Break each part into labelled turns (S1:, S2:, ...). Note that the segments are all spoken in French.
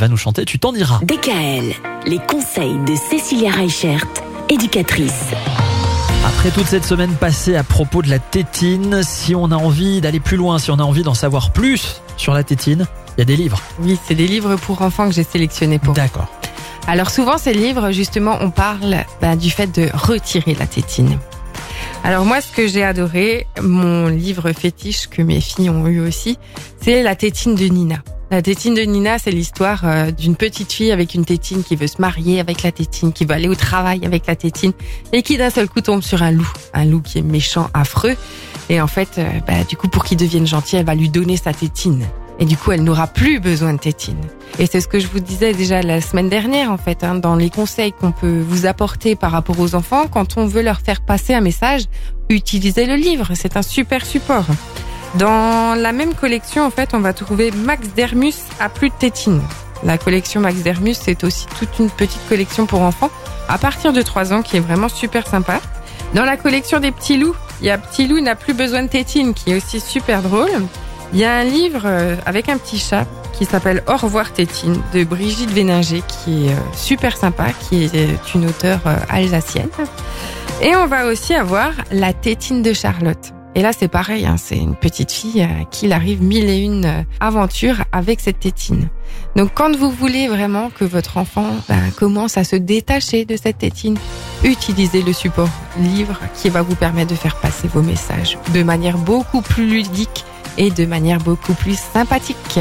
S1: va nous chanter Tu t'en diras.
S2: DKL, les conseils de Cécilia Reichert, éducatrice.
S1: Après toute cette semaine passée à propos de la tétine, si on a envie d'aller plus loin, si on a envie d'en savoir plus sur la tétine, il y a des livres.
S3: Oui, c'est des livres pour enfants que j'ai sélectionnés pour.
S1: D'accord.
S3: Alors souvent ces livres, justement, on parle bah, du fait de retirer la tétine. Alors moi, ce que j'ai adoré, mon livre fétiche que mes filles ont eu aussi, c'est la tétine de Nina. La tétine de Nina, c'est l'histoire euh, d'une petite fille avec une tétine qui veut se marier avec la tétine, qui veut aller au travail avec la tétine, et qui d'un seul coup tombe sur un loup, un loup qui est méchant, affreux. Et en fait, euh, bah, du coup, pour qu'il devienne gentil, elle va lui donner sa tétine. Et du coup, elle n'aura plus besoin de tétine. Et c'est ce que je vous disais déjà la semaine dernière, en fait, hein, dans les conseils qu'on peut vous apporter par rapport aux enfants, quand on veut leur faire passer un message, utilisez le livre. C'est un super support. Dans la même collection, en fait, on va trouver Max Dermus à plus de tétine. La collection Max Dermus, c'est aussi toute une petite collection pour enfants à partir de 3 ans qui est vraiment super sympa. Dans la collection des petits loups, il y a Petit loup n'a plus besoin de tétine qui est aussi super drôle. Il y a un livre euh, avec un petit chat qui s'appelle Au revoir Tétine de Brigitte Véninger qui est euh, super sympa, qui est euh, une auteure alsacienne. Et on va aussi avoir La Tétine de Charlotte. Et là, c'est pareil, hein, c'est une petite fille à qui il arrive mille et une aventures avec cette tétine. Donc, quand vous voulez vraiment que votre enfant ben, commence à se détacher de cette tétine, utilisez le support livre qui va vous permettre de faire passer vos messages de manière beaucoup plus ludique et de manière beaucoup plus sympathique.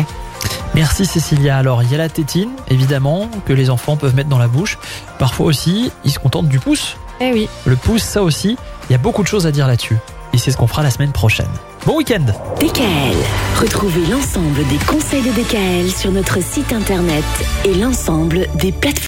S1: Merci Cécilia. Alors il y a la tétine, évidemment, que les enfants peuvent mettre dans la bouche. Parfois aussi, ils se contentent du pouce.
S3: Eh oui.
S1: Le pouce, ça aussi, il y a beaucoup de choses à dire là-dessus. Et c'est ce qu'on fera la semaine prochaine. Bon week-end
S2: DKL. Retrouvez l'ensemble des conseils de DKL sur notre site internet et l'ensemble des plateformes.